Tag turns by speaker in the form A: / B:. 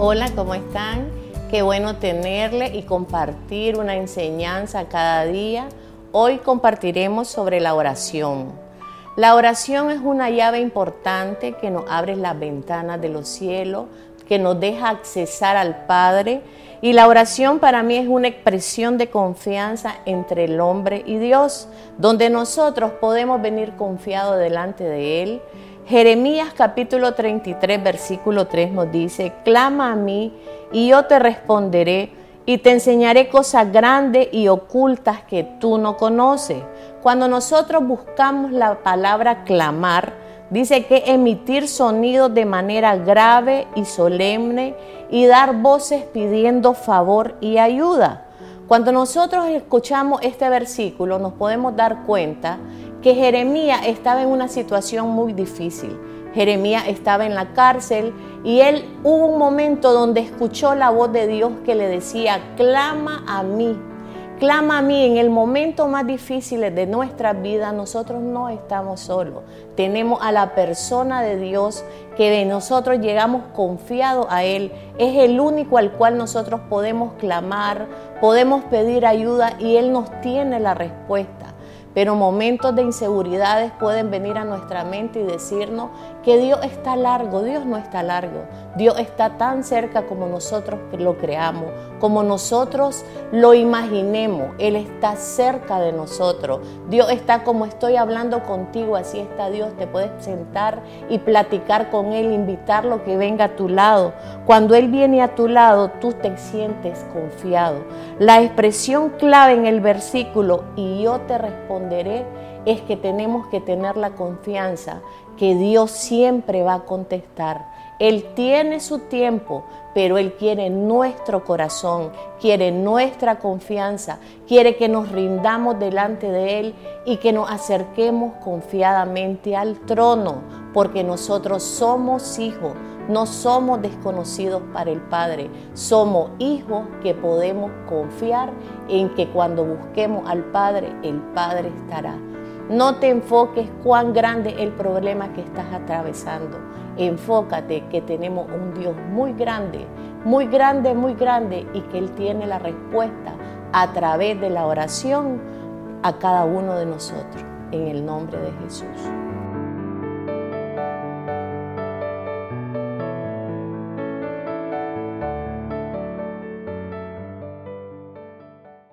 A: Hola, ¿cómo están? Qué bueno tenerle y compartir una enseñanza cada día. Hoy compartiremos sobre la oración. La oración es una llave importante que nos abre las ventanas de los cielos, que nos deja accesar al Padre. Y la oración para mí es una expresión de confianza entre el hombre y Dios, donde nosotros podemos venir confiados delante de Él Jeremías capítulo 33, versículo 3 nos dice, clama a mí y yo te responderé y te enseñaré cosas grandes y ocultas que tú no conoces. Cuando nosotros buscamos la palabra clamar, dice que emitir sonidos de manera grave y solemne y dar voces pidiendo favor y ayuda. Cuando nosotros escuchamos este versículo nos podemos dar cuenta que Jeremías estaba en una situación muy difícil. Jeremías estaba en la cárcel y él hubo un momento donde escuchó la voz de Dios que le decía, clama a mí, clama a mí. En el momento más difícil de nuestra vida nosotros no estamos solos. Tenemos a la persona de Dios que de nosotros llegamos confiados a Él. Es el único al cual nosotros podemos clamar, podemos pedir ayuda y Él nos tiene la respuesta. Pero momentos de inseguridades pueden venir a nuestra mente y decirnos que Dios está largo. Dios no está largo. Dios está tan cerca como nosotros lo creamos, como nosotros lo imaginemos. Él está cerca de nosotros. Dios está como estoy hablando contigo, así está Dios. Te puedes sentar y platicar con Él, invitarlo que venga a tu lado. Cuando Él viene a tu lado, tú te sientes confiado. La expresión clave en el versículo, y yo te responderé, es que tenemos que tener la confianza que Dios siempre va a contestar. Él tiene su tiempo, pero Él quiere nuestro corazón, quiere nuestra confianza, quiere que nos rindamos delante de Él y que nos acerquemos confiadamente al trono, porque nosotros somos hijos, no somos desconocidos para el Padre, somos hijos que podemos confiar en que cuando busquemos al Padre, el Padre estará. No te enfoques cuán grande el problema que estás atravesando. Enfócate que tenemos un Dios muy grande, muy grande, muy grande y que Él tiene la respuesta a través de la oración a cada uno de nosotros. En el nombre de Jesús.